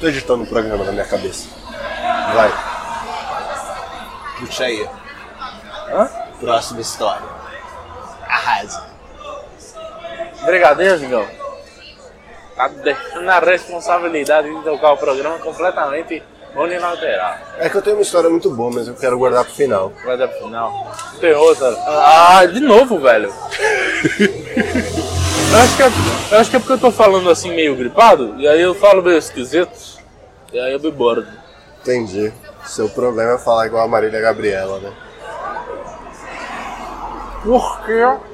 Tô editando um programa na minha cabeça. Vai. Puxa aí. Hã? Próxima história. Arrasa. Brigadeiro, Miguel. Tá deixando a responsabilidade de tocar o programa completamente unilateral. É que eu tenho uma história muito boa, mas eu quero guardar pro final. Vai dar pro final. Tem outra. Ah, de novo, velho. eu, acho que é, acho que é porque eu tô falando assim meio gripado, e aí eu falo meio esquisito, e aí eu me bordo. Entendi. Seu problema é falar igual a Marília Gabriela, né? Por quê?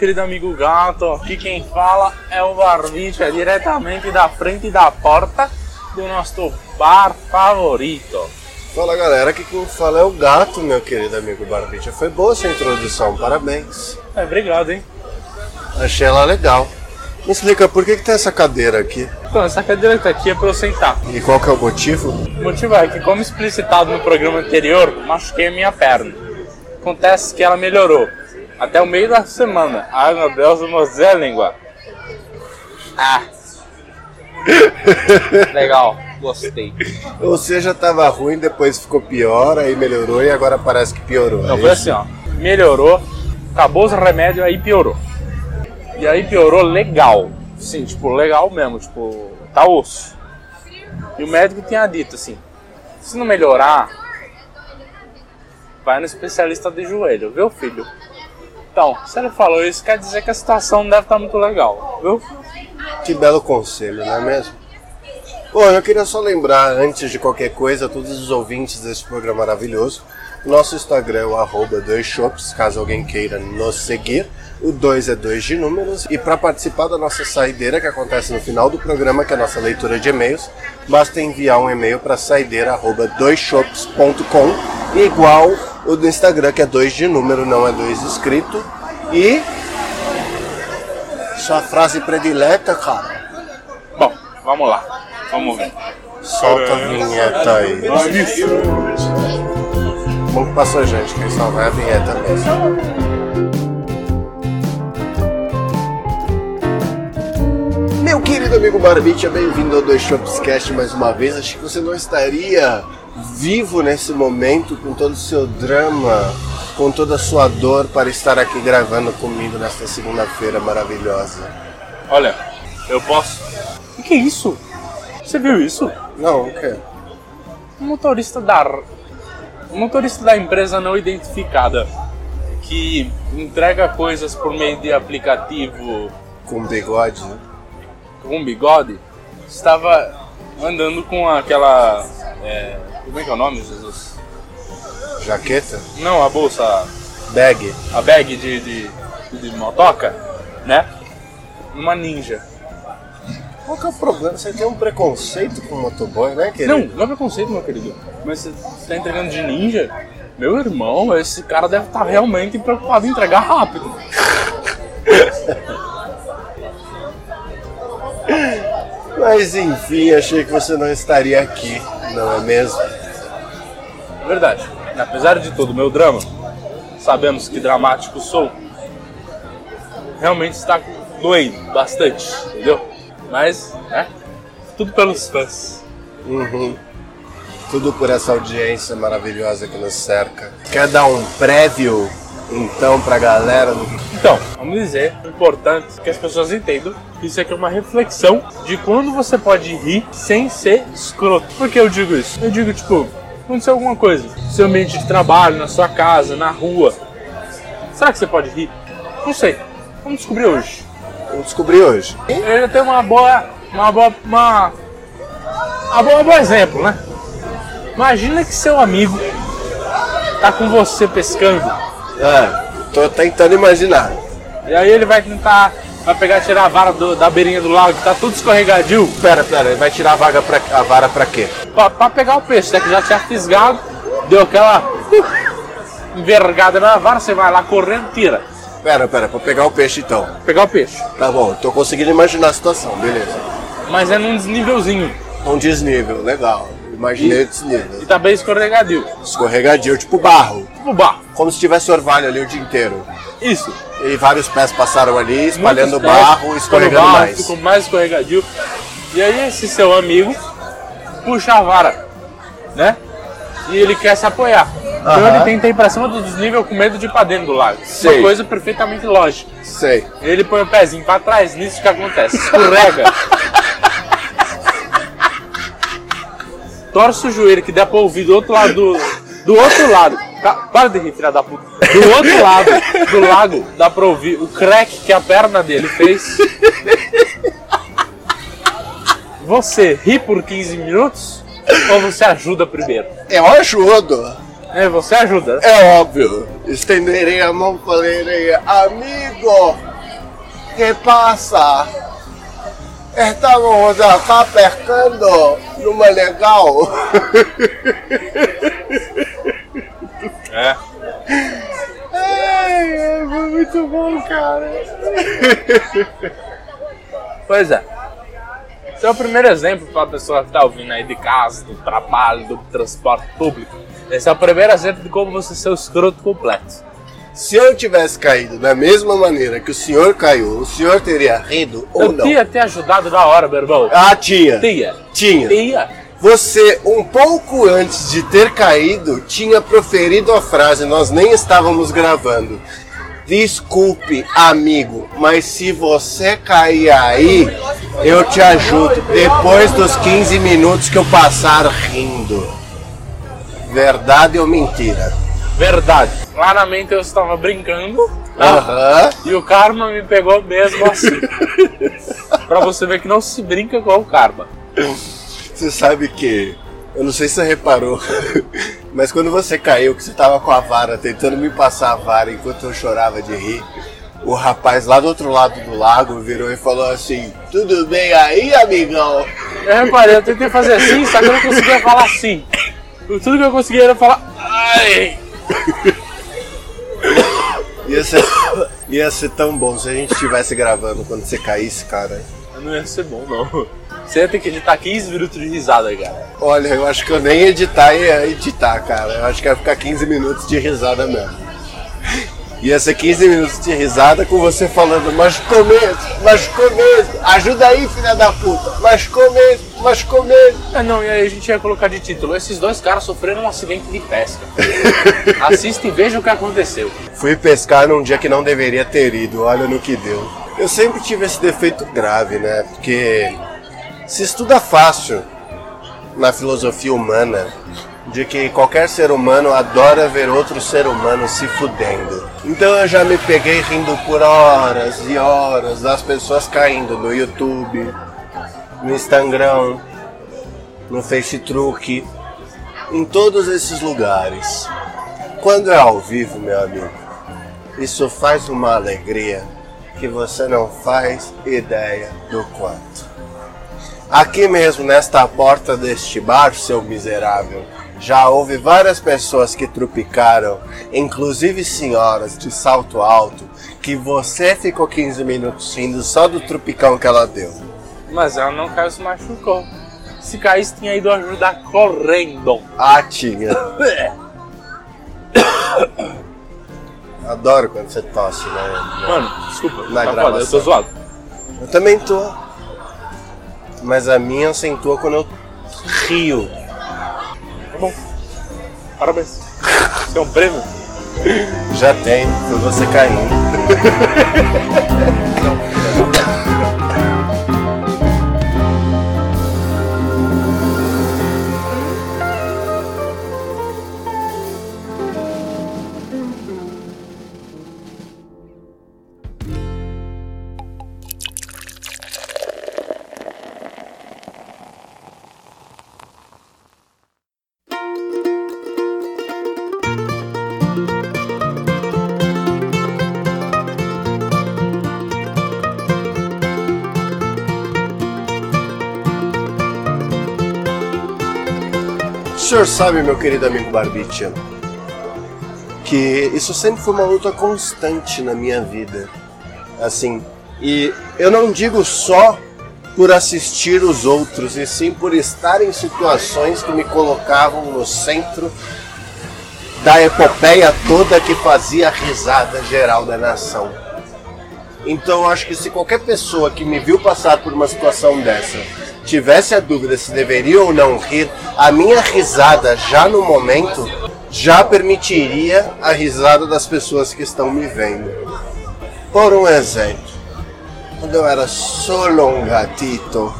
Querido amigo gato, aqui quem fala é o Barbicha, diretamente da frente da porta do nosso bar favorito. Fala galera, aqui quem fala é o gato, meu querido amigo Barbicha. Foi boa essa introdução, parabéns. É, obrigado, hein? Achei ela legal. Me explica, por que, que tem essa cadeira aqui? Então, essa cadeira que tá aqui é pra eu sentar. E qual que é o motivo? O motivo é que, como explicitado no programa anterior, machuquei a minha perna. Acontece que ela melhorou. Até o meio da semana. Ai meu Deus, a língua. Ah. Legal, gostei. Ou seja, tava ruim, depois ficou pior, aí melhorou e agora parece que piorou. Não, é foi isso? assim, ó. Melhorou, acabou os remédios, aí piorou. E aí piorou legal. Sim, tipo, legal mesmo, tipo, tá osso. E o médico tinha dito assim, se não melhorar, vai no especialista de joelho, viu filho? Então, se ele falou isso, quer dizer que a situação não deve estar muito legal, viu? Que belo conselho, não é mesmo? Bom, eu queria só lembrar, antes de qualquer coisa, a todos os ouvintes desse programa maravilhoso, nosso Instagram é o arroba dois shops, caso alguém queira nos seguir. O 2 é 2 de números. E para participar da nossa saideira, que acontece no final do programa, que é a nossa leitura de e-mails, basta enviar um e-mail para saideira.doisshops.com, igual o do Instagram, que é 2 de número, não é 2 escrito. E. Sua frase predileta, cara. Bom, vamos lá, vamos ver. Solta a vinheta aí. Bom que passou gente, quem só vai é a vinheta mesmo. Meu querido amigo Barbicha, bem-vindo ao Dois Shops Cast mais uma vez. Acho que você não estaria vivo nesse momento com todo o seu drama, com toda a sua dor para estar aqui gravando comigo nesta segunda-feira maravilhosa. Olha, eu posso. O que é isso? Você viu isso? Não, o quê? Um motorista da um motorista da empresa não identificada que entrega coisas por meio de aplicativo Com bigode, né? com bigode estava andando com aquela é, como é que é o nome Jesus Jaqueta? não a bolsa Bag. a bag de, de, de motoca né uma ninja Qual que é o problema? Você tem um preconceito com motoboy, né, querido? não não é preconceito meu querido mas você está entregando de ninja meu irmão esse cara deve estar realmente preocupado em entregar rápido Mas enfim, achei que você não estaria aqui, não é mesmo? Verdade. Apesar de todo o meu drama, sabemos que dramático sou, realmente está doendo bastante, entendeu? Mas, né? Tudo pelos fãs. Uhum. Tudo por essa audiência maravilhosa que nos cerca. Quer dar um prévio, então, pra galera? do- Então, vamos dizer, o importante é que as pessoas entendam que isso aqui é uma reflexão de quando você pode rir sem ser escroto. Por que eu digo isso? Eu digo, tipo, aconteceu alguma coisa, no seu ambiente de trabalho, na sua casa, na rua. Será que você pode rir? Não sei. Vamos descobrir hoje. Eu descobri hoje. Eu já tenho uma boa. Uma boa. Uma. Ah, bom, bom exemplo, né? Imagina que seu amigo tá com você pescando. Ah, tô tentando imaginar. E aí ele vai tentar. Vai pegar tirar a vara do- da beirinha do lago, que tá tudo escorregadio. Pera, pera, ele vai tirar a, vaga pra, a vara pra quê? Pra, pra pegar o peixe, né? Que já tinha fisgado, deu aquela uh, envergada na vara, você vai lá correndo, tira. Pera, pera, pra pegar o peixe então. Pegar o peixe. Tá bom, tô conseguindo imaginar a situação, beleza. Mas é num desnívelzinho. Um desnível, legal. Imaginei o desnível. E tá bem escorregadio. Escorregadio, tipo barro. Tipo barro. Como se tivesse orvalho ali o dia inteiro. Isso. E vários pés passaram ali, espalhando Muitos barro, escorregando barro, mais. Ficou mais escorregadio. E aí esse seu amigo puxa a vara, né? E ele quer se apoiar. Então ele tenta ir pra cima do desnível com medo de ir pra dentro do lago. Sei. Uma coisa perfeitamente lógica. Sei. Ele põe o pezinho pra trás, nisso que acontece? Escorrega. Torce o joelho que dá pra ouvir do outro lado do. Do outro lado. Para de rir, filha da puta. Do outro lado do lago dá pra ouvir o crack que a perna dele fez. Você ri por 15 minutos ou você ajuda primeiro? Eu ajudo. É, você ajuda. É óbvio. Estenderei a mão falarei, amigo, que passa? Estamos acá pescando numa legal. É. Ai, é muito bom, cara. Pois é. Esse é o primeiro exemplo para a pessoa que está ouvindo aí de casa, do trabalho, do transporte público. Esse é o primeiro exemplo de como você ser o escroto completo. Se eu tivesse caído da mesma maneira que o senhor caiu, o senhor teria rido ou Eu não? tinha te ajudado na hora, meu irmão. Ah, tinha. Tinha. Tinha. Tinha. Você, um pouco antes de ter caído, tinha proferido a frase, nós nem estávamos gravando. Desculpe, amigo, mas se você cair aí, eu te ajudo. Depois dos 15 minutos que eu passar rindo. Verdade ou mentira? Verdade. Claramente eu estava brincando. Aham. E o karma me pegou mesmo assim. pra você ver que não se brinca com o karma. Você sabe que. Eu não sei se você reparou, mas quando você caiu, que você tava com a vara tentando me passar a vara enquanto eu chorava de rir, o rapaz lá do outro lado do lago virou e falou assim: Tudo bem aí, amigão? Eu reparei, eu tentei fazer assim, só que eu não conseguia falar assim. Tudo que eu conseguia era falar. Ai! Ia ser, ia ser tão bom se a gente estivesse gravando quando você caísse, cara. Não ia ser bom, não. Você ia ter que editar 15 minutos de risada, cara. Olha, eu acho que eu nem editar ia editar, cara. Eu acho que ia ficar 15 minutos de risada mesmo. Ia ser 15 minutos de risada com você falando, machucou mesmo, machucou mesmo, ajuda aí, filha da puta, machucou mesmo, machucou mesmo. É, não, e aí a gente ia colocar de título: esses dois caras sofreram um acidente de pesca. Assista e veja o que aconteceu. Fui pescar num dia que não deveria ter ido, olha no que deu. Eu sempre tive esse defeito grave, né? Porque se estuda fácil na filosofia humana de que qualquer ser humano adora ver outro ser humano se fudendo. Então eu já me peguei rindo por horas e horas das pessoas caindo no YouTube, no Instagram, no Facebook, em todos esses lugares. Quando é ao vivo, meu amigo, isso faz uma alegria que você não faz ideia do quanto. Aqui mesmo, nesta porta deste bar, seu miserável, já houve várias pessoas que trupicaram, inclusive senhoras de salto alto, que você ficou 15 minutos rindo só do trupicão que ela deu. Mas ela não caiu, se machucou. Se caísse, tinha ido ajudar correndo. Ah, tinha. Adoro quando você tosse, né? Mano, desculpa, Na tá foda, eu gravação. tô zoado. Eu também tô. Mas a minha acentua quando eu rio. Parabéns. Você é um prêmio? Já tem, foi você caindo. senhor sabe, meu querido amigo Barbicha, que isso sempre foi uma luta constante na minha vida. Assim, e eu não digo só por assistir os outros, e sim por estar em situações que me colocavam no centro da epopeia toda que fazia a risada geral da nação. Então acho que se qualquer pessoa que me viu passar por uma situação dessa tivesse a dúvida se deveria ou não rir, a minha risada já no momento já permitiria a risada das pessoas que estão me vendo. Por um exemplo, quando eu era solo um gatito,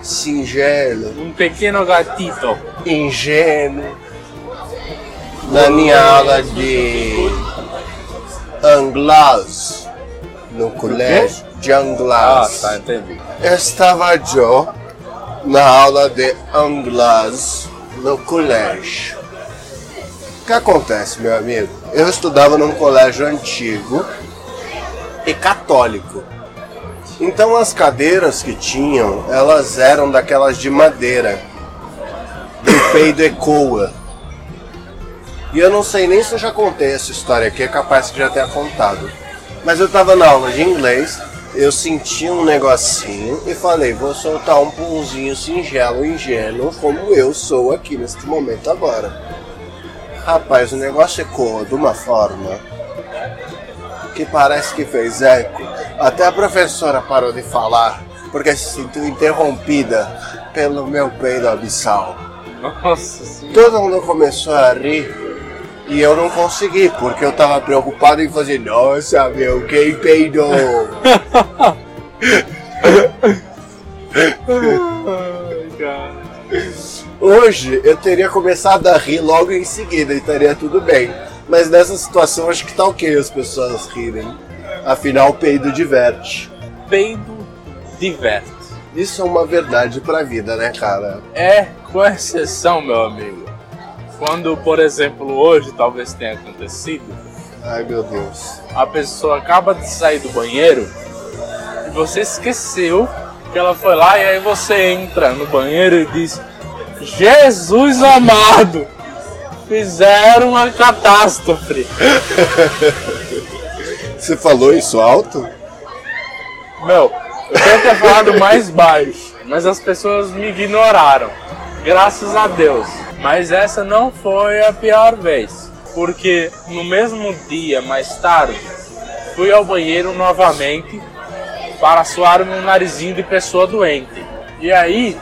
singelo, Um pequeno gatito. ingênuo, na minha aula de inglês no colégio de Ah, inglês. tá, entendi. Estava eu na aula de inglês no colégio. O que acontece, meu amigo? Eu estudava num colégio antigo e católico. Então as cadeiras que tinham, elas eram daquelas de madeira. Do peido ecoa. E eu não sei nem se eu já contei essa história aqui, é capaz que já tenha contado. Mas eu tava na aula de inglês, eu senti um negocinho e falei, vou soltar um punzinho singelo, ingênuo, como eu sou aqui neste momento agora. Rapaz, o negócio ecoou de uma forma que parece que fez eco. Até a professora parou de falar, porque se sentiu interrompida pelo meu peido abissal. Nossa senhora. Todo mundo começou a rir e eu não consegui, porque eu tava preocupado em fazer, nossa meu, quem peidou? Ai, cara. Hoje eu teria começado a rir logo em seguida e estaria tudo bem. Mas nessa situação acho que tá ok as pessoas rirem. Afinal, peido diverte. Peido diverte. Isso é uma verdade pra vida, né, cara? É, com exceção, meu amigo. Quando, por exemplo, hoje talvez tenha acontecido, Ai meu Deus. a pessoa acaba de sair do banheiro e você esqueceu que ela foi lá e aí você entra no banheiro e diz: Jesus amado! Fizeram uma catástrofe. Você falou isso alto? Meu, eu queria ter falado mais baixo, mas as pessoas me ignoraram. Graças a Deus. Mas essa não foi a pior vez. Porque no mesmo dia, mais tarde, fui ao banheiro novamente para suar meu narizinho de pessoa doente. E aí,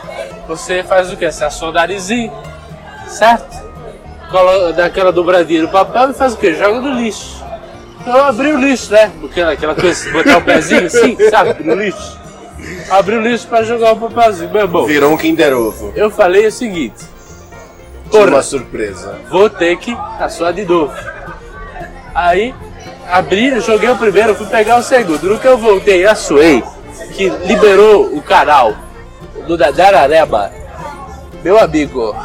você faz o que? Você assou o narizinho, certo? Colo- Dá aquela dobradinha no papel e faz o que? Joga no lixo. Eu abri o lixo, né? Aquela, aquela coisa, botar o pezinho assim, sabe? No lixo. Abri o lixo pra jogar o papelzinho, meu irmão. Virou um Kinder Ovo. Eu falei o seguinte: Porra. uma surpresa. vou ter que assoar de novo. Aí, abri, joguei o primeiro, fui pegar o segundo. No que eu voltei, assoei, que liberou o canal do Dadarareba. Meu amigo,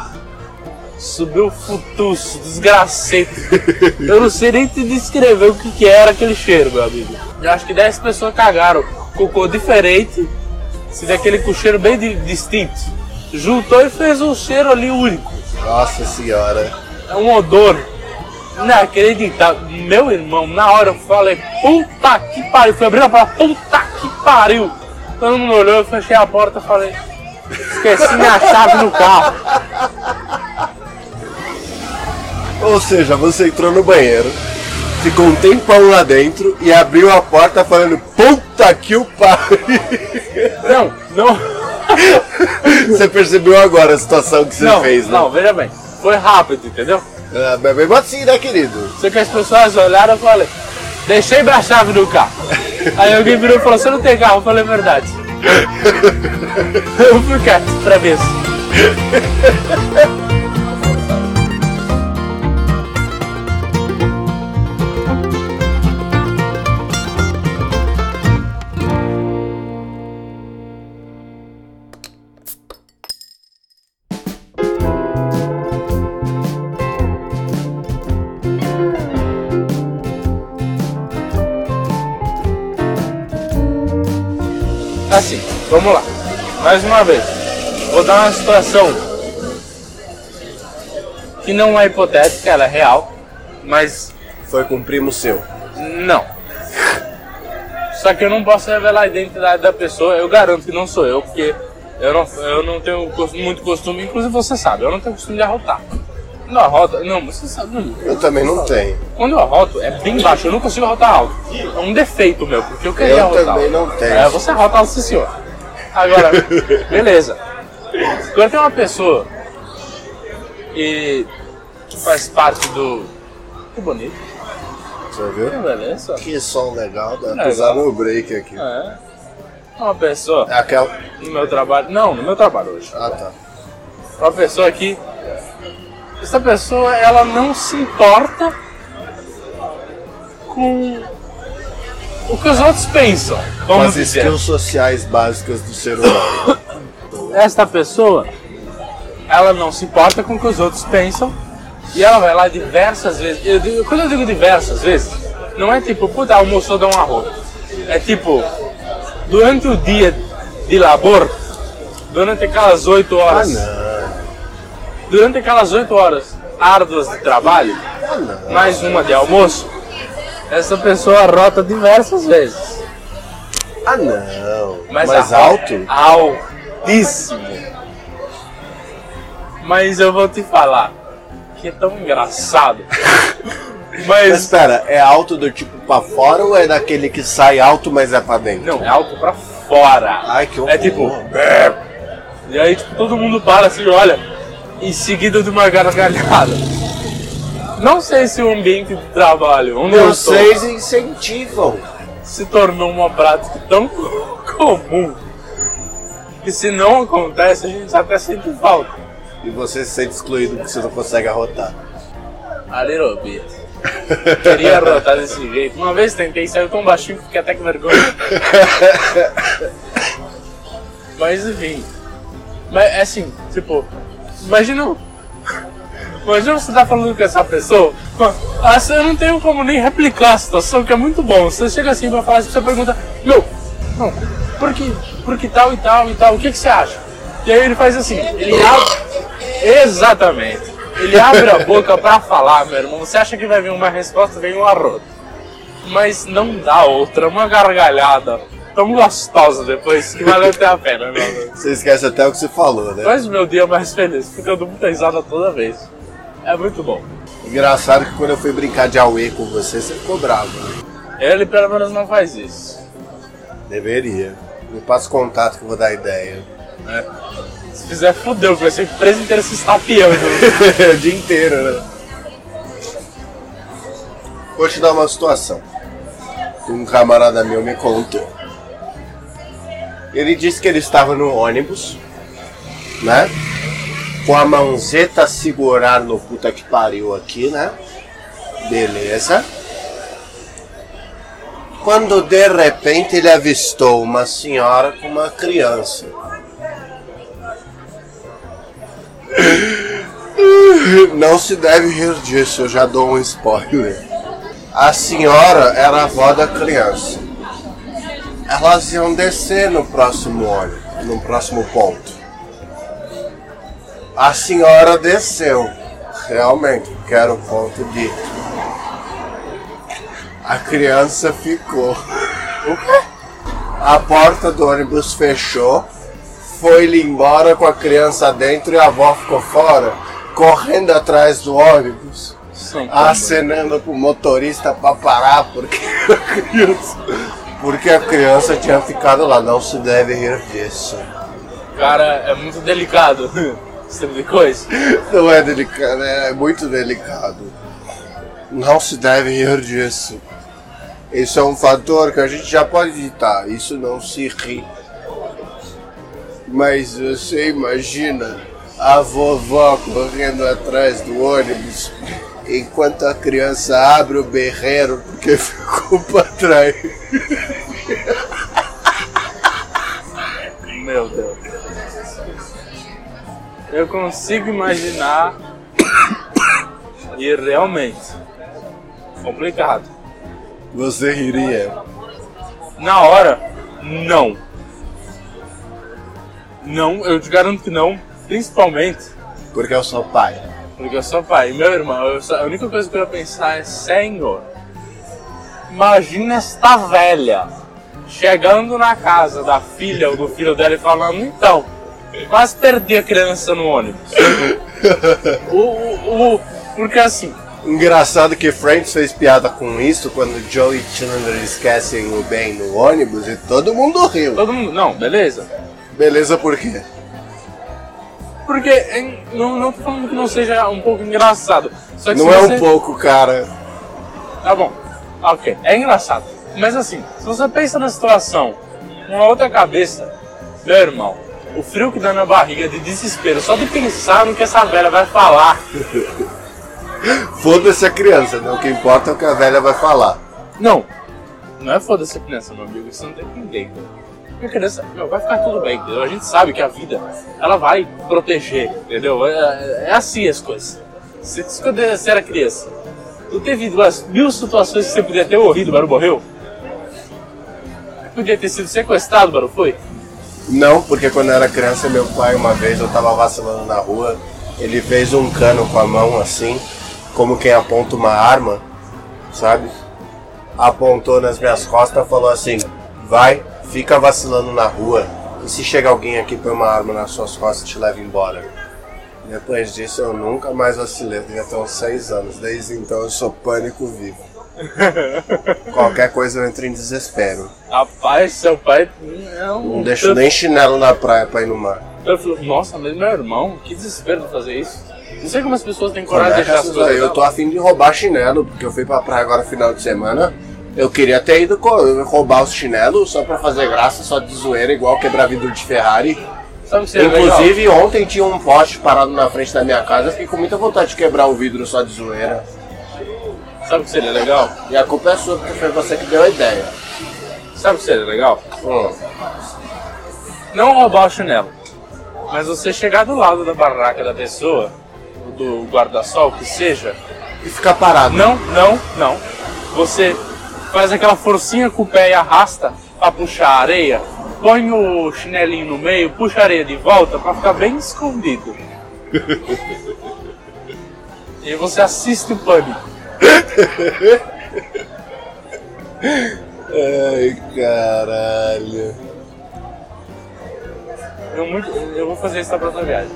subiu futuço, desgracento. Eu não sei nem te descrever o que, que era aquele cheiro, meu amigo. Eu acho que 10 pessoas cagaram. Cocô diferente, se daquele com cheiro bem di- distinto. Juntou e fez um cheiro ali único. Nossa senhora. É um odor inacreditável. Meu irmão, na hora eu falei, puta que pariu. Fui abrir a porta, puta que pariu. Todo mundo olhou, eu fechei a porta e falei, esqueci minha chave no carro. Ou seja, você entrou no banheiro, ficou um tempão lá dentro e abriu a porta falando Puta que o pariu! Não, não, Você percebeu agora a situação que você não, fez, né? não, veja bem. Foi rápido, entendeu? Ah, mas mesmo assim, né, querido? Só que as pessoas olharam e falei, deixei minha chave no carro. Aí alguém virou e falou, você não tem carro? Eu falei, "É verdade. Eu fui quieto pra vamos lá. Mais uma vez. Vou dar uma situação que não é hipotética, ela é real, mas Foi com um primo seu. não. Só que eu não posso revelar a identidade da pessoa, eu garanto que não sou eu, porque eu não, eu não tenho muito costume, inclusive você sabe, eu não tenho costume de arrotar. Quando eu arroto, não, você sabe, não, Eu também não tenho. quando eu arroto é bem baixo, eu não consigo arrotar alto. É um defeito meu, porque eu queria Eu arrotar também alto. não tenho. É, você arrota alto, sim senhor. Agora, beleza. Quando tem uma pessoa e que faz parte do. Que bonito. Você viu? Que beleza. Que som legal, dá pra usar no break aqui. É. Uma pessoa É aquela. no meu trabalho. Não, no meu trabalho hoje. Ah tá. Uma pessoa que. Essa pessoa, ela não se importa com o que os outros pensam. Vamos as dizer. skills sociais básicas do ser humano. Esta pessoa, ela não se importa com o que os outros pensam e ela vai lá diversas vezes. Eu digo- quando eu digo diversas vezes, não é tipo, puta, almoçou, dá um arroz. É tipo, durante o dia de labor, durante aquelas oito ah horas, não. durante aquelas oito horas árduas de trabalho, Ah mais uma de almoço, essa pessoa rota diversas vezes. Ah não. Mas Mais a- alto? Altíssimo. Mas eu vou te falar que é tão engraçado. Mas Mas espera, é alto do tipo pra fora ou é daquele que sai alto, mas é pra dentro? não, é alto pra fora. Ai, que horror. É tipo. E aí tipo, todo mundo para assim, olha, em seguida de uma gargalhada. Não sei se o ambiente de trabalho onde eu estou Vocês incentivam. se tornou uma prática tão comum que se não acontece a gente até sente falta. E você se sente excluído porque você não consegue arrotar. A little bit. Queria rotar desse jeito. Uma vez tentei, saiu tão baixinho que fiquei até com vergonha. Mas enfim. Mas é assim, tipo, imagina. Imagina você tá falando com essa pessoa. Ah, eu não tenho como nem replicar a situação, que é muito bom. Você chega assim pra falar, você pergunta, meu, não, por que, por que tal e tal e tal, o que, que você acha? E aí ele faz assim, ele abre. Exatamente. Ele abre a boca pra falar, meu irmão. Você acha que vai vir uma resposta, vem um arroto. Mas não dá outra, uma gargalhada tão gostosa depois que valeu até a pena, meu. Você esquece até o que você falou, né? Faz o meu dia mais feliz, porque eu dou muita risada toda vez. É muito bom. Engraçado que quando eu fui brincar de Aue com você, você ficou bravo. né? Ele pelo menos não faz isso. Deveria. Me passa contato que eu vou dar ideia. né? Se fizer, fudeu, vai ser preso inteiro se estapeando. o dia inteiro, né? Vou te dar uma situação. Um camarada meu me contou. Ele disse que ele estava no ônibus, né? Com a mãozeta segurar no puta que pariu aqui, né? Beleza. Quando de repente ele avistou uma senhora com uma criança. Não se deve rir disso, eu já dou um spoiler. A senhora era a avó da criança. Elas iam descer no próximo ônibus, no próximo ponto. A senhora desceu, realmente, que era o ponto dito. A criança ficou. O quê? A porta do ônibus fechou, foi-lhe embora com a criança dentro e a avó ficou fora, correndo atrás do ônibus, Sim, acenando pro motorista pra parar, porque a criança, porque a criança tinha ficado lá. Não se deve rir disso. Cara, é muito delicado. Tipo. Não é delicado, é muito delicado. Não se deve rir disso. Isso é um fator que a gente já pode evitar. Isso não se ri. Mas você imagina a vovó correndo atrás do ônibus enquanto a criança abre o berreiro porque ficou para trás. Meu Deus. Eu consigo imaginar e realmente complicado. Você riria. Na hora, não. Não, eu te garanto que não. Principalmente, Porque eu sou pai. Porque eu sou pai. E meu irmão, só- a única coisa que eu ia pensar é: Senhor, imagina esta velha chegando na casa da filha ou do filho dela e falando: Então, quase perdi a criança no ônibus. o, o, o- porque assim, Engraçado que Friends fez piada com isso quando Joey e Chandler esquecem o Ben no ônibus e todo mundo riu. todo mundo. Não, beleza. Beleza, por quê? Porque é, não, não tô falando que não seja um pouco engraçado. Não é você- um pouco, cara. Tá bom. Ok, é engraçado. Mas assim, se você pensa na situação, uma outra cabeça, meu irmão, o frio que dá na barriga de desespero, só de pensar no que essa velha vai falar. Foda-se a criança, né? O que importa é o que a velha vai falar. Não, não é foda-se a criança, meu amigo, você não tem. Porque a criança, meu, vai ficar tudo bem, entendeu? A gente sabe que a vida, ela vai proteger, entendeu? É, é assim as coisas. Se quando você era criança, não teve duas mil situações que você podia ter morrido, mas não morreu? Podia ter sido sequestrado, mas não foi? Não, porque quando eu era criança, meu pai, uma vez, eu tava vacilando na rua, ele fez um cano com a mão assim, como quem aponta uma arma, sabe? Apontou nas minhas costas e falou assim: vai, fica vacilando na rua, e se chega alguém aqui põe uma arma nas suas costas e te leva embora. Depois disso eu nunca mais vacilei, eu devia ter uns seis anos, desde então eu sou pânico vivo. Qualquer coisa eu entro em desespero. Rapaz, seu pai é um. Não deixo nem chinelo na praia pra ir no mar. Eu falo, nossa, mas meu irmão, que desespero de fazer isso. Não sei como as pessoas têm coragem é de que deixar as essas coisas. Eu tô afim de roubar chinelo, porque eu fui pra praia agora final de semana. Eu queria ter ido roubar os chinelos só pra fazer graça, só de zoeira, igual quebrar vidro de Ferrari. Sabe o que seria legal? Inclusive, ontem tinha um poste parado na frente da minha casa, eu fiquei com muita vontade de quebrar o vidro só de zoeira. Sabe o que seria legal? E a culpa é sua, porque foi você que deu a ideia. Sabe o que seria legal? Hum. Não roubar o chinelo. Mas você chegar do lado da barraca da pessoa, do guarda-sol, que seja. E ficar parado. Não, não, não. Você faz aquela forcinha com o pé e arrasta pra puxar a areia. Põe o chinelinho no meio, puxa a areia de volta pra ficar bem escondido. e você assiste o pânico. Ai, caralho. Eu, muito, eu vou fazer isso na próxima viagem.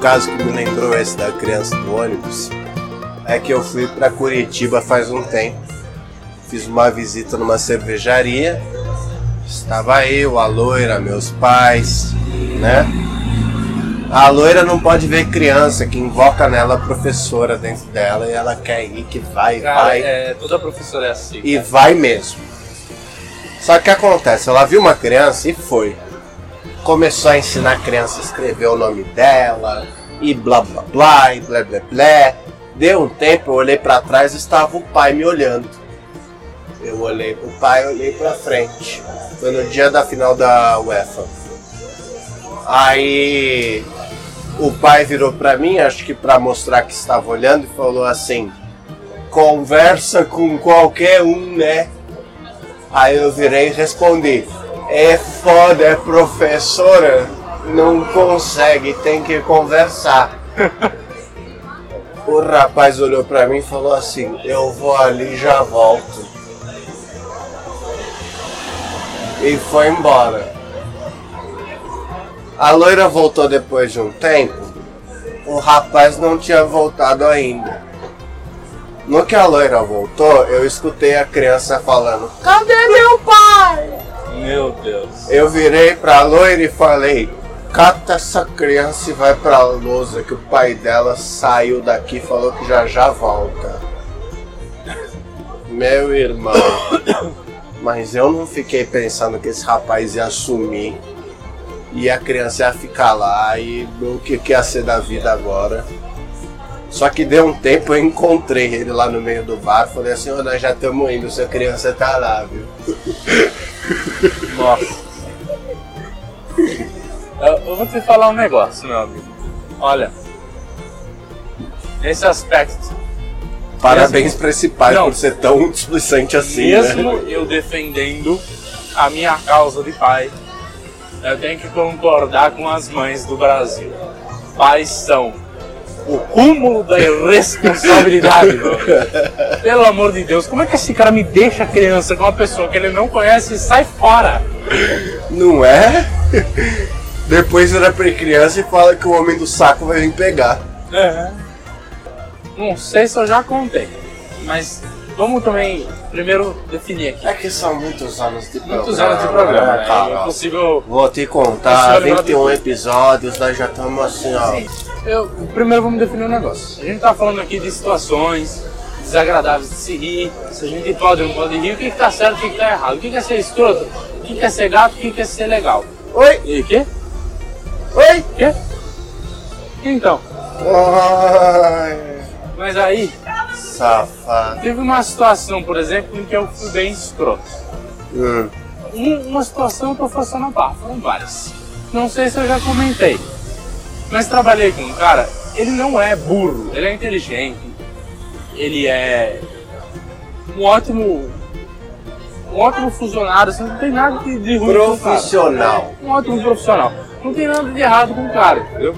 Caso que me lembrou esse da criança do ônibus é que eu fui pra Curitiba faz um tempo. Fiz uma visita numa cervejaria. Estava eu, a loira, meus pais, né? A loira não pode ver criança, que invoca nela a professora dentro dela e ela quer ir, que vai, Cara, vai. é, toda professora é assim. E vai mesmo. Só que acontece? Ela viu uma criança e foi. Começou a ensinar a criança a escrever o nome dela, e blá blá blá, e blá blá blá. Deu um tempo, eu olhei pra trás estava o pai me olhando. Eu olhei pro pai, olhei pra frente. Foi no dia da final da UEFA. Aí o pai virou pra mim, acho que pra mostrar que estava olhando, e falou assim: conversa com qualquer um, né? Aí eu virei e respondi: É foda, é professora, não consegue, tem que conversar. o rapaz olhou pra mim e falou assim: Eu vou ali e já volto. E foi embora. A loira voltou depois de um tempo. O rapaz não tinha voltado ainda. No que a loira voltou, eu escutei a criança falando: Cadê meu pai? Meu Deus. Eu virei pra loira e falei: Cata essa criança e vai pra lousa, que o pai dela saiu daqui e falou que já já volta. Meu irmão. Mas eu não fiquei pensando que esse rapaz ia assumir. E a criança ia ficar lá e o que, que ia ser da vida agora. Só que deu um tempo, eu encontrei ele lá no meio do bar. Falei assim: "Ô, nós já estamos indo, sua criança tá lá, viu? Nossa. Eu, vou te falar um negócio, meu amigo. Olha. Nesse aspecto, Parabéns pra esse pai Não. por ser tão displicente assim, né? mesmo eu defendendo a minha causa de pai, eu tenho que concordar com as mães do Brasil. Pais são o cúmulo da irresponsabilidade. Pelo amor de Deus, como é que esse cara me deixa criança com uma pessoa que ele não conhece e sai fora? Não é? Depois vira pra criança e fala que o homem do saco vai vir pegar. É. Não sei se eu já contei, mas vamos também primeiro definir aqui. É que são muitos anos de programa. Muitos anos de programa, né, é cara? impossível. Vou te contar, olho lá 21 do- episódios, nós já estamos assim, ó. Eu, primeiro vamos definir um negócio. A gente tá falando aqui de situações desagradáveis de se rir, se a gente pode ou não pode rir, o que, que tá certo o que, que tá errado, o que, que é ser escroto, o que, que é ser gato, o que, que é ser legal. Oi, E o quê? oi! Quê? Então, Ai, mas aí safado. teve uma situação, por exemplo, em que eu fui bem escroto. Hum. Um- uma situação eu tô forçando a barra, foram várias. Não sei se eu já comentei, mas trabalhei com um cara, ele não é burro, ele é inteligente, ele é um ótimo, um ótimo funcionário, assim, não tem nada de, de ruim. Profissional. Um ótimo profissional. Não tem nada de errado com o cara, entendeu?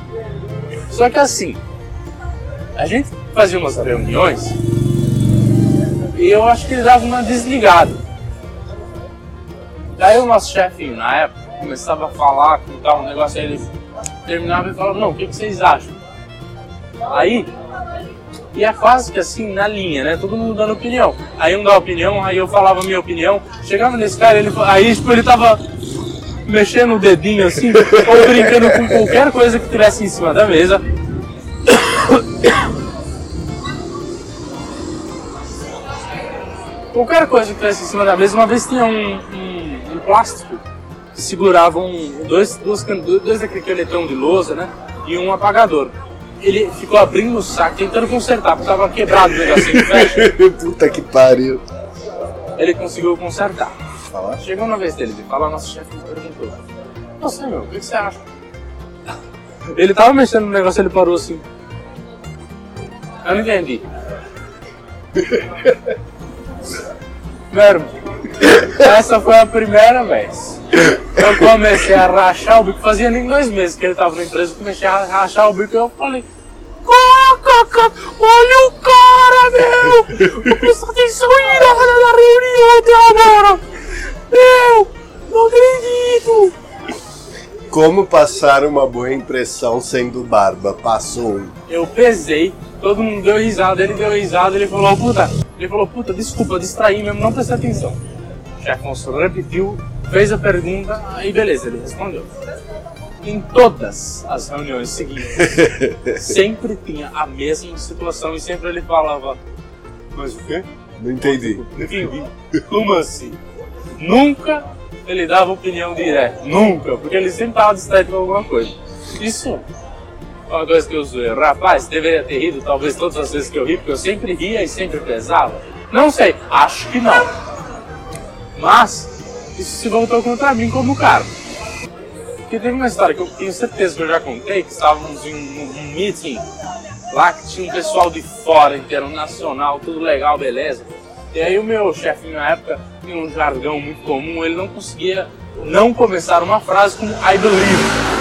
Só que assim, a gente fazia umas reuniões e eu acho que ele dava uma desligada. Daí o nosso chefinho, na época, começava a falar, contar um negócio, aí ele terminava e falava, não, o que, que vocês acham? Aí, e é quase que assim, na linha, né? Todo mundo dando opinião. Aí um dá opinião, aí eu falava a minha opinião. Chegava nesse cara, ele, aí tipo, ele tava mexendo o dedinho assim, ou brincando com qualquer coisa que tivesse em cima da mesa. Qualquer coisa que tivesse em cima da mesa, uma vez tinha um, um, um plástico que segurava um, dois, duas, dois daquele canetão de lousa, né? E um apagador. Ele ficou abrindo o saco, tentando consertar, porque tava quebrado o negocinho, fecha. Puta que pariu. Ele conseguiu consertar. Fala. Chegou na vez dele de falar, nosso chefe me perguntou: Você, meu, o que que você acha? Ele tava mexendo no negócio, ele parou assim. Eu não entendi. Meu irmão, essa foi a primeira vez. Eu comecei a rachar o bico, fazia nem dois meses que ele tava na empresa, eu comecei a rachar o bico e eu falei. Caca, olha o cara, meu! Presta atenção aí na hora da reunião até agora! Meu, não acredito! Como passar uma boa impressão sendo barba? Passo um. Eu pesei, todo mundo deu risada, ele deu risada, ele falou, puta, ele falou, puta, desculpa, distraí mesmo, não prestei atenção. O chefe Afonso repetiu, fez a pergunta, aí beleza, ele respondeu. Em todas as reuniões seguintes, sempre tinha a mesma situação e sempre ele falava, mas o quê? Não entendi. Entendi. Como assim? Nunca ele dava opinião direta. Nunca, porque ele sempre estava distraído com alguma coisa. Isso uma coisa que eu zoei. Rapaz, deveria ter rido talvez todas as vezes que eu ri, porque eu sempre ria e sempre pesava. Não sei, acho que não. Mas isso se voltou contra mim como cara. Porque teve uma história que eu tenho certeza que eu já contei, que estávamos em um, um meeting lá que tinha um pessoal de fora, internacional, tudo legal, beleza. E aí o meu chefe na época tinha um jargão muito comum, ele não conseguia não começar uma frase como I believe.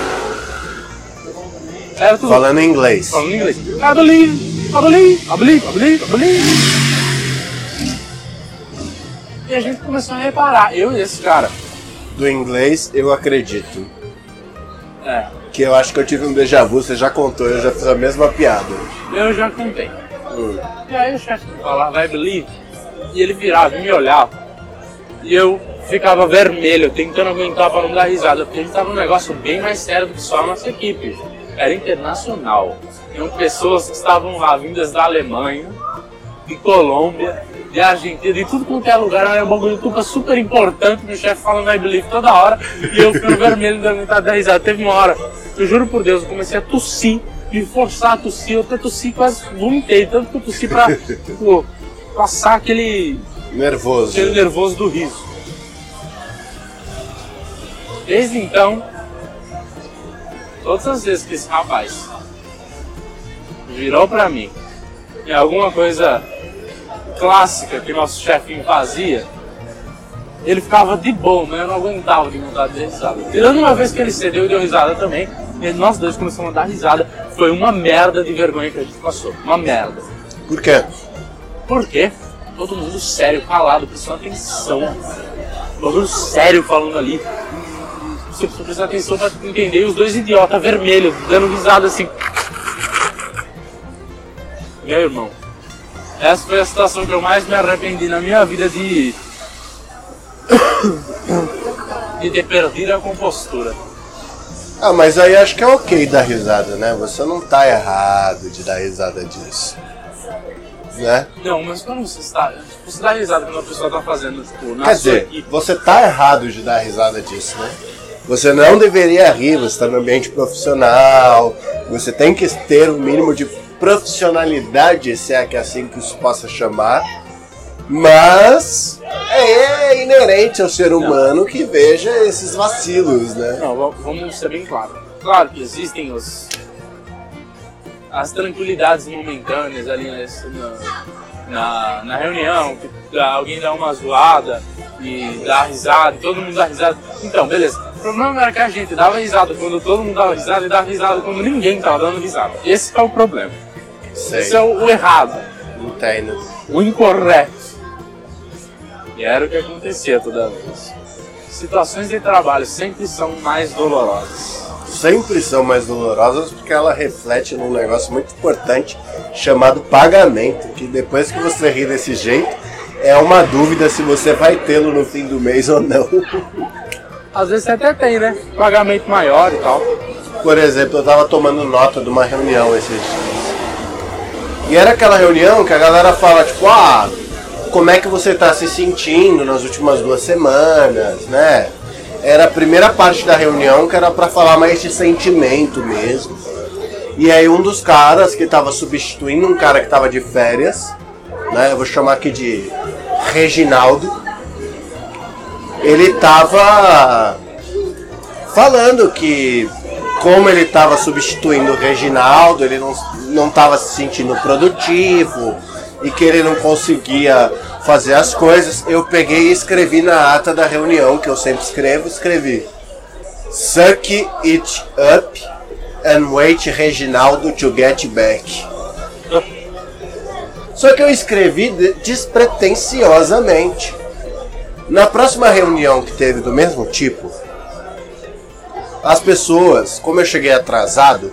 Era tudo Falando em inglês. falando em inglês. I believe, I believe, I believe, I believe, I believe. E a gente começou a reparar, eu e esse cara. Do inglês, eu acredito. É, Que eu acho que eu tive um déjà vu, você já contou, eu já fiz a mesma piada. eu já contei. Hum. E aí o chefe falava, I believe, e ele virava e me olhava. E eu ficava vermelho, tentando aguentar para não dar risada, porque a gente tava num negócio bem mais sério do que só a nossa equipe. Era internacional. Tinham pessoas que estavam lá vindas da Alemanha, de Colômbia, de Argentina, de tudo quanto é lugar, era um bagulho tupa super importante, meu chefe falando I believe toda hora, e eu ficando vermelho da metade da risada. Teve uma hora, eu juro por Deus, eu comecei a tossir, me forçar a tossir, eu até tossi quase vomitei, tanto que eu tossi pra passar aquele, Nervoso. aquele nervoso do riso. Desde então, todas as vezes que esse rapaz virou pra mim e alguma coisa clássica que nosso chefinho fazia, ele ficava de bom, né? Eu não aguentava de vontade de risada. Tirando uma vez que ele cedeu e deu risada também, e nós dois começamos a dar risada. Foi uma merda de vergonha que a gente passou. Uma merda. Por quê? Por quê? Todo mundo sério, calado, prestando atenção. Bagulho sério falando ali. Você precisa prestar atenção pra entender. Os dois idiotas vermelhos, dando risada assim. Meu irmão, essa foi a situação que eu mais me arrependi na minha vida de. de ter perdido a compostura. Ah, mas aí acho que é ok dar risada, né? Você não tá errado de dar risada disso. Né? Não, mas quando você está. Você dá risada quando a pessoa tá fazendo, tipo, na Quer dizer, equipe. você tá errado de dar risada disso, né? Você não deveria rir, você tá no ambiente profissional, você tem que ter o mínimo de profissionalidade, se é que é assim que isso possa chamar. Mas é inerente ao ser humano que veja esses vacilos, né? Não, va- vamos ser bem claros. Claro que existem os, as tranquilidades momentâneas ali nesse- na, na, na reunião, que alguém dá uma zoada e dá risada, todo mundo dá risada. Então, beleza. O problema era que a gente dava risada quando todo mundo dava risada e dava risada quando ninguém tava dando risada. Esse é o problema. Sei, Esse é o, o errado, entendo. o incorreto. E era o que acontecia toda vez. Situações de trabalho sempre são mais dolorosas. Sempre são mais dolorosas porque ela reflete num negócio muito importante chamado pagamento, que depois que você ri desse jeito, é uma dúvida se você vai tê-lo no fim do mês ou não. Às vezes você até tem, né? Pagamento maior e tal. Por exemplo, eu tava tomando nota de uma reunião esses dias. E era aquela reunião que a galera fala, tipo, ah, como é que você tá se sentindo nas últimas duas semanas, né? Era a primeira parte da reunião que era pra falar mais de sentimento mesmo. E aí um dos caras que tava substituindo um cara que tava de férias, né? Eu vou chamar aqui de Reginaldo. Ele tava falando que como ele estava substituindo o Reginaldo, ele não não estava se sentindo produtivo e que ele não conseguia fazer as coisas. Eu peguei e escrevi na ata da reunião que eu sempre escrevo, escrevi Suck it up and wait Reginaldo to get back. Só que eu escrevi de- despretensiosamente. Na próxima reunião que teve do mesmo tipo, as pessoas, como eu cheguei atrasado,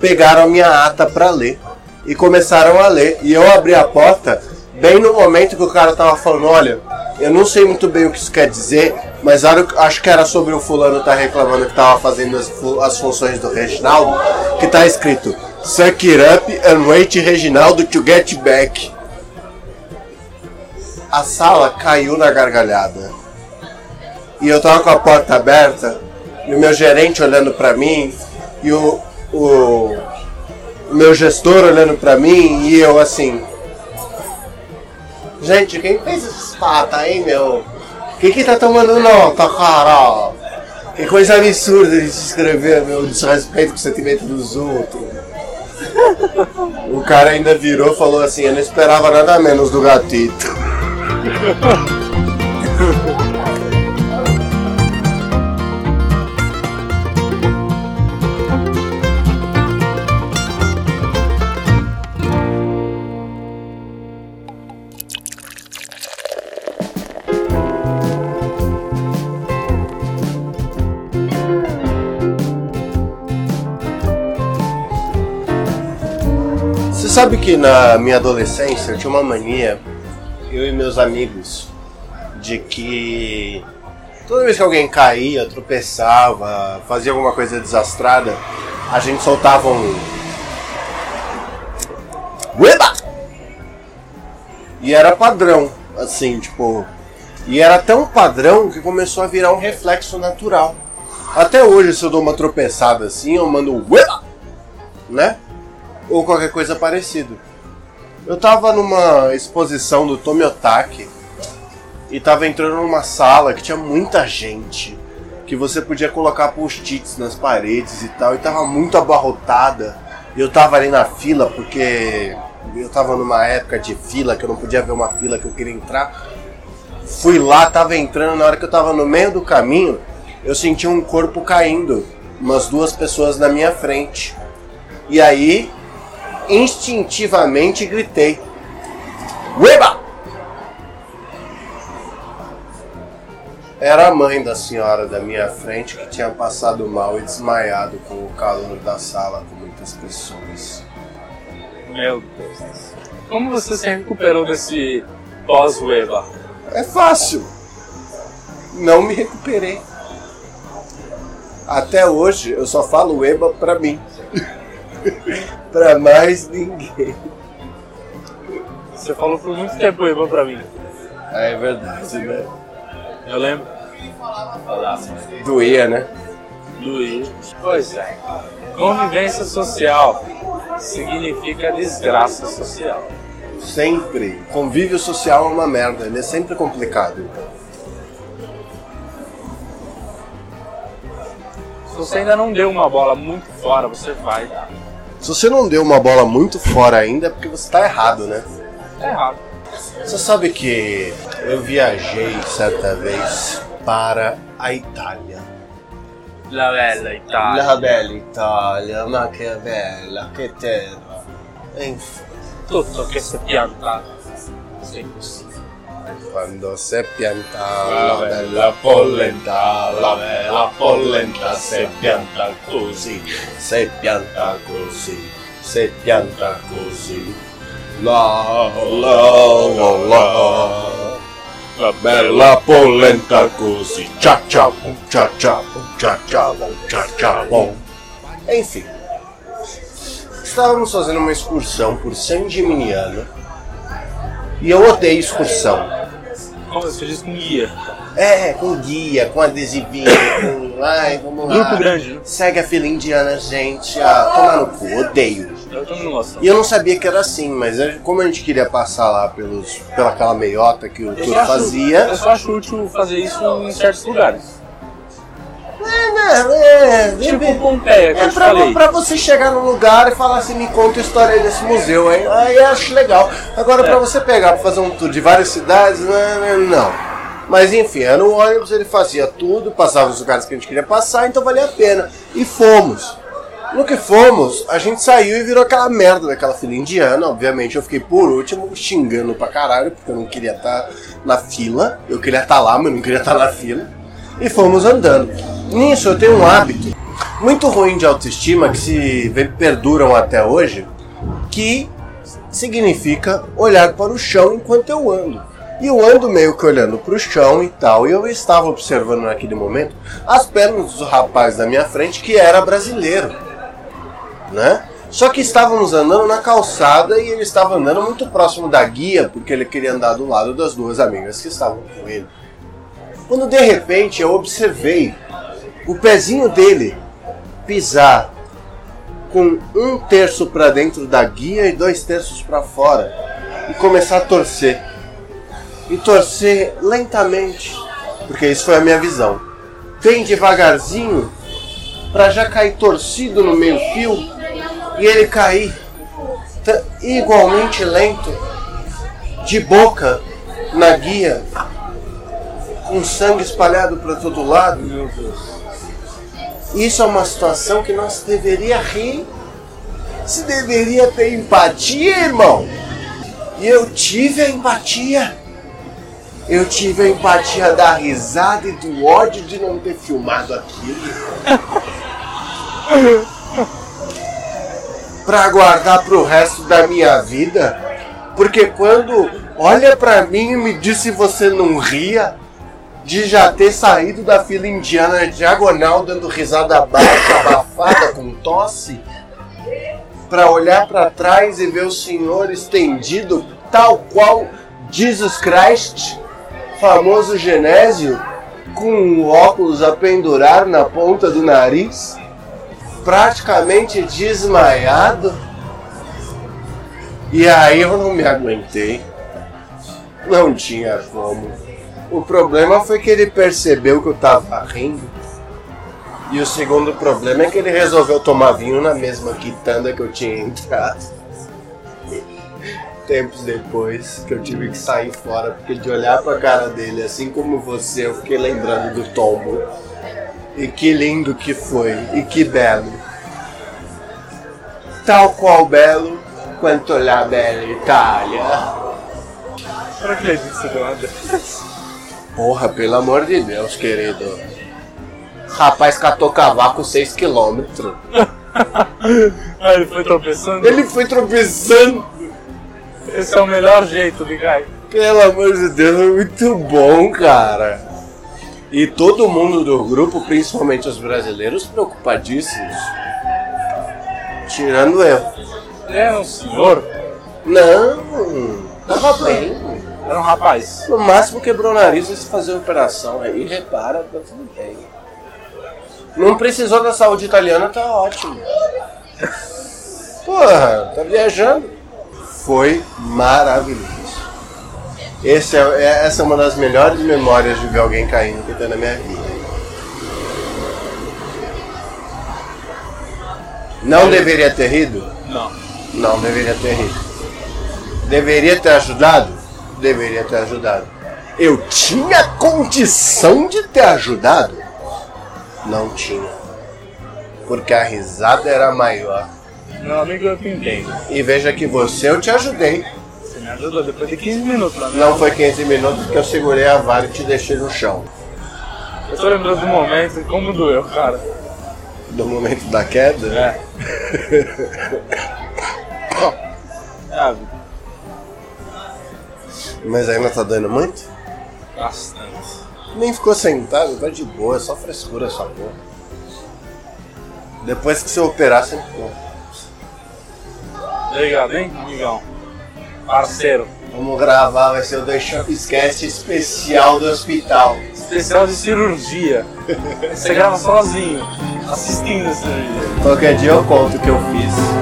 pegaram minha ata para ler e começaram a ler. E eu abri a porta bem no momento que o cara tava falando: Olha, eu não sei muito bem o que isso quer dizer, mas acho que era sobre o fulano tá reclamando que tava fazendo as, as funções do Reginaldo, que tá escrito: Suck it up and wait Reginaldo to get back. A sala caiu na gargalhada. E eu tava com a porta aberta e o meu gerente olhando pra mim e o, o, meu gestor olhando pra mim e eu assim. Gente, quem fez esses patas aí, meu? Quem que tá tomando nota, cara? Que coisa absurda de se escrever, meu, desrespeito com o sentimento dos outros. O cara ainda virou e falou assim, eu não esperava nada menos do gatito. sabe que na minha adolescência eu tinha uma mania, eu e meus amigos, de que toda vez que alguém caía, tropeçava, fazia alguma coisa desastrada, a gente soltava um. Ueba! E era padrão. Assim, tipo. E era tão padrão que começou a virar um reflexo natural. Até hoje, se eu dou uma tropeçada assim, eu mando "Ué!", né? Ou qualquer coisa parecida. Eu tava numa exposição do Tomiotaki e tava entrando numa sala que tinha muita gente, que você podia colocar post-its nas paredes e tal, e tava muito abarrotada. E eu tava ali na fila porque eu tava numa época de fila que eu não podia ver uma fila que eu queria entrar. Fui lá, tava entrando, na hora que eu tava no meio do caminho, eu senti um corpo caindo, umas duas pessoas na minha frente. E aí, instintivamente gritei: Ueba! Era a mãe da senhora da minha frente que tinha passado mal e desmaiado com o calor da sala com muitas pessoas. Meu Deus. Como você se recuperou desse pós-weba? É fácil. Não me recuperei. Até hoje eu só falo Eba pra mim. pra mais ninguém. Você falou por muito tempo weba pra mim. É verdade, né? Eu lembro. Doía, né? Doía. Pois é. Convivência social significa desgraça social. Sempre. Convívio social é uma merda, ele é sempre complicado. Você ainda não deu uma bola muito fora, você vai. Se você não deu uma bola muito fora ainda, é porque você tá errado, né? Tá errado. Você sabe que eu viajei certa vez para a Itália. La bella Itália. La bella Italia, ma che bella, che terra. Enfim, Tutto che si pianta. Quando si è piantata La bella pollenta, la bella pollenta si pianta così. si pianta così, si pianta così. La la la la. La Bella pollenta così. Cia cia pum, cia cia pum, cia cia pum, cia cia pum. Enfim. Estávamos fazendo uma excursão por San Gimignano. E eu odeio excursão. Como você diz com guia? É, com guia, com adesivinho, com. Ai, vamos lá. Grupo grande, né? Segue a fila indiana, gente. Ah, tomar no cu, odeio. Eu também não gosto. E eu não sabia que era assim, mas como a gente queria passar lá pelos, pela aquela meiota que o tour fazia. Eu só acho útil fazer isso em certos lugares. É, né, é, Tipo Pompeia, que é eu te pra, falei. pra você chegar num lugar e falar assim, me conta a história desse museu. Aí, aí acho legal. Agora, pra É. você pegar pra fazer um tour de várias cidades, né, não. Mas enfim, era no ônibus, ele fazia tudo, passava os lugares que a gente queria passar, então valia a pena. E fomos. No que fomos, a gente saiu e virou aquela merda daquela fila indiana. Obviamente, eu fiquei por último, xingando pra caralho, porque eu não queria estar na fila. Eu queria estar lá, mas não queria estar na fila. E fomos andando. Nisso, eu tenho um hábito muito ruim de autoestima que se perduram até hoje, que significa olhar para o chão enquanto eu ando. E eu ando meio que olhando para o chão e tal. E eu estava observando naquele momento as pernas do rapaz da minha frente, que era brasileiro. Né? Só que estávamos andando na calçada e ele estava andando muito próximo da guia, porque ele queria andar do lado das duas amigas que estavam com ele. Quando de repente eu observei o pezinho dele pisar com um terço para dentro da guia e dois terços para fora e começar a torcer. E torcer lentamente, porque isso foi a minha visão. Bem devagarzinho, para já cair torcido no meio-fio e ele cair igualmente lento, de boca na guia, com sangue espalhado para todo lado. Meu Deus. Isso é uma situação que não se deveria rir, se deveria ter empatia, irmão. E eu tive a empatia. Eu tive a empatia da risada e do ódio de não ter filmado aquilo. Pra guardar pro resto da minha vida. Porque quando olha pra mim e me diz se você não ria, de já ter saído da fila indiana diagonal dando risada baixa, abafada, com tosse, pra olhar pra trás e ver o senhor estendido tal qual Jesus Christ, famoso Genésio, com um óculos a pendurar na ponta do nariz, praticamente desmaiado. E aí eu não me aguentei. Não tinha como. O problema foi que ele percebeu que eu tava rindo. E o segundo problema é que ele resolveu tomar vinho na mesma quitanda que eu tinha entrado. Tempos depois, que eu tive que sair fora, porque de olhar pra cara dele, assim como você, eu fiquei lembrando do tombo. E que lindo que foi, e que belo. Tal qual belo, quanto la bella Itália. Isso do nada? Porra, pelo amor de Deus, querido. Rapaz catou cavaco 6km. ah, ele foi tropeçando? Ele foi tropeçando. Esse é o melhor jeito de cair. Pelo amor de Deus, é muito bom, cara. E todo mundo do grupo, principalmente os brasileiros, preocupadíssimos. Tirando eu. É um senhor? Não, tava bem. Era um rapaz. No máximo quebrou o nariz e se fazer operação aí, repara, tá tudo bem. Não precisou da saúde italiana, tá ótimo. Porra, tá viajando. Foi maravilhoso. Esse é, é- essa é uma das melhores memórias de ver alguém caindo que tem na minha vida. Não deveria ter rido? Não. Não deveria ter rido. Deveria ter ajudado? Deveria ter ajudado. Eu tinha condição de ter ajudado? Não tinha. Porque a risada era maior. Meu amigo, eu te entendo. E veja que você eu te ajudei. Você me ajudou depois de 15 minutos lá, né? Não foi 15 minutos que eu segurei a vara e te deixei no chão. Eu tô lembrando do momento e como doeu, cara. Do momento da queda? É. Ah, Mas ainda tá dando muito? bastante. Nem ficou sentado, tá de boa, é só frescura essa porra. Depois que você operar, você ficou. Obrigado, hein, amigão? Parceiro. Vamos gravar, vai ser o Dois Shopscast especial do hospital. Especial de cirurgia. Você grava sozinho, assistindo a cirurgia. Qualquer dia eu conto o que eu fiz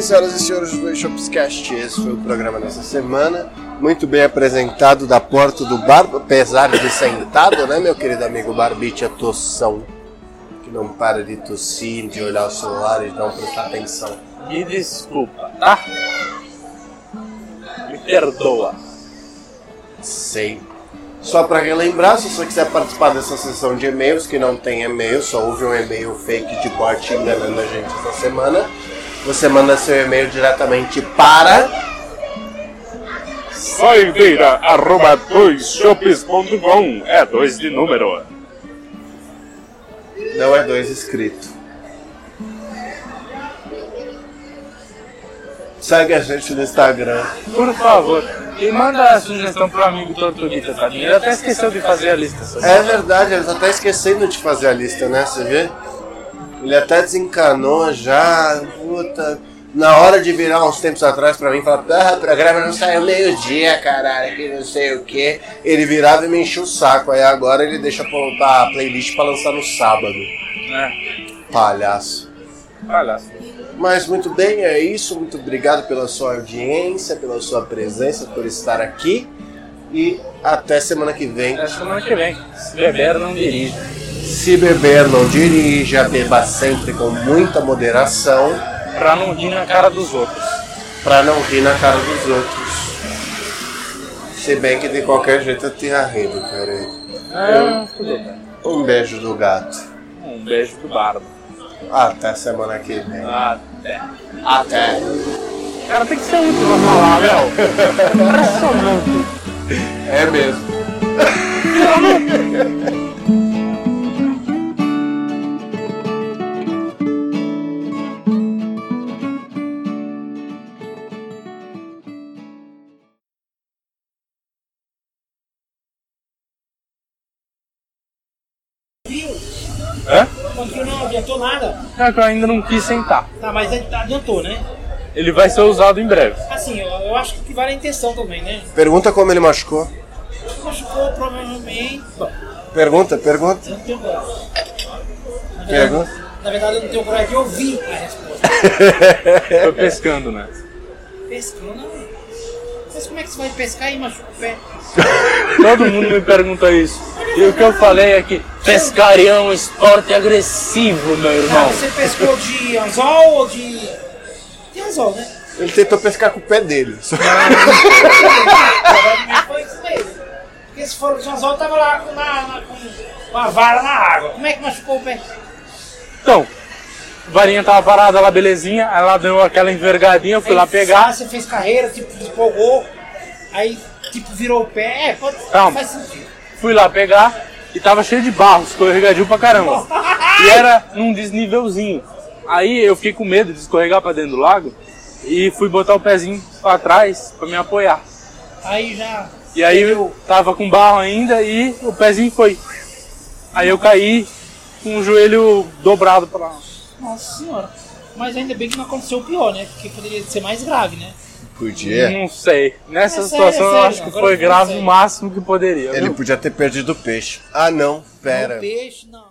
bem, senhoras e senhores do Shopscast, esse foi o programa dessa semana. Muito bem apresentado da porta do bar, apesar de sentado, né, meu querido amigo Barbicha Tossão, que não para de tossir, de olhar o celular e não prestar atenção. Me desculpa, tá? Me perdoa. Sei. Só para relembrar, se você quiser participar dessa sessão de e-mails, que não tem e-mail, só houve um e-mail fake de bot enganando a gente essa semana, você manda seu e-mail diretamente para Saideira, arroba doisshops.com. É dois de número. Não é dois escrito. Segue a gente no Instagram. Por favor, e manda a sugestão pro amigo Tortuguita, tadinho. Ele até esqueceu de fazer a lista. sabe? É verdade, ele tá até esquecendo de fazer a lista, né? Você vê? Ele até desencanou já. Puta. Na hora de virar uns tempos atrás pra mim e falar, ah, o programa não saiu meio-dia, caralho, que não sei o que. Ele virava e me enchia o saco. Aí agora ele deixa a playlist pra lançar no sábado. É. Palhaço. Palhaço. Mas muito bem, é isso. Muito obrigado pela sua audiência, pela sua presença, por estar aqui. E até semana que vem. Até semana que vem. Se beber, não dirija. Se beber, não dirija, beba sempre com muita moderação, Pra não rir na cara dos outros. pra não rir na cara dos outros. Se bem que de qualquer jeito eu tinha rido, cara. É, tudo bem. Um beijo do gato. Um beijo do bardo. Até semana que vem. Até. Até. cara tem que ser útil pra falar, Léo. Impressionante. É mesmo. nada. É que eu ainda não quis sentar. Tá, mas adiantou, né? Ele vai ser usado em breve. Assim, eu, eu acho que vale a intenção também, né? Pergunta como ele machucou. Machucou provavelmente. Pergunta, pergunta. eu não tenho coragem. Na verdade, Pergunta. na verdade, eu não tenho coragem de ouvir a resposta. Foi pescando, né? Pescando, não. Mas como é que você vai pescar e machuca o pé? Todo mundo me pergunta isso. E o que eu falei é que pescaria é um esporte agressivo, meu Ah, irmão. você pescou de anzol ou de. De anzol, né? Ele tentou pescar com o pé dele. Provavelmente foi isso mesmo. Porque se for de anzol, tava lá com, na, na- com uma vara na água. Como é que machucou o pé? Então, varinha tava parada lá, belezinha. Aí ela deu aquela envergadinha, eu fui lá Aí, pegar. Você fez carreira, tipo, despolgou, aí tipo virou o pé. É, pode, Calma. faz sentido. Fui lá pegar e tava cheio de barro, escorregadio pra caramba. E era num desnívelzinho. Aí eu fiquei com medo de escorregar pra dentro do lago e fui botar o pezinho pra trás pra me apoiar. Aí já. E aí eu tava com barro ainda e o pezinho foi. Aí eu caí com o joelho dobrado pra lá. Nossa senhora. Mas ainda bem que não aconteceu o pior, né? Porque poderia ser mais grave, né? Podia. Não sei. Nessa É sério, situação é eu sério, acho que agora foi grave o máximo que poderia. Ele viu? podia ter perdido o peixe. Ah, não. Pera. Não, peixe, não.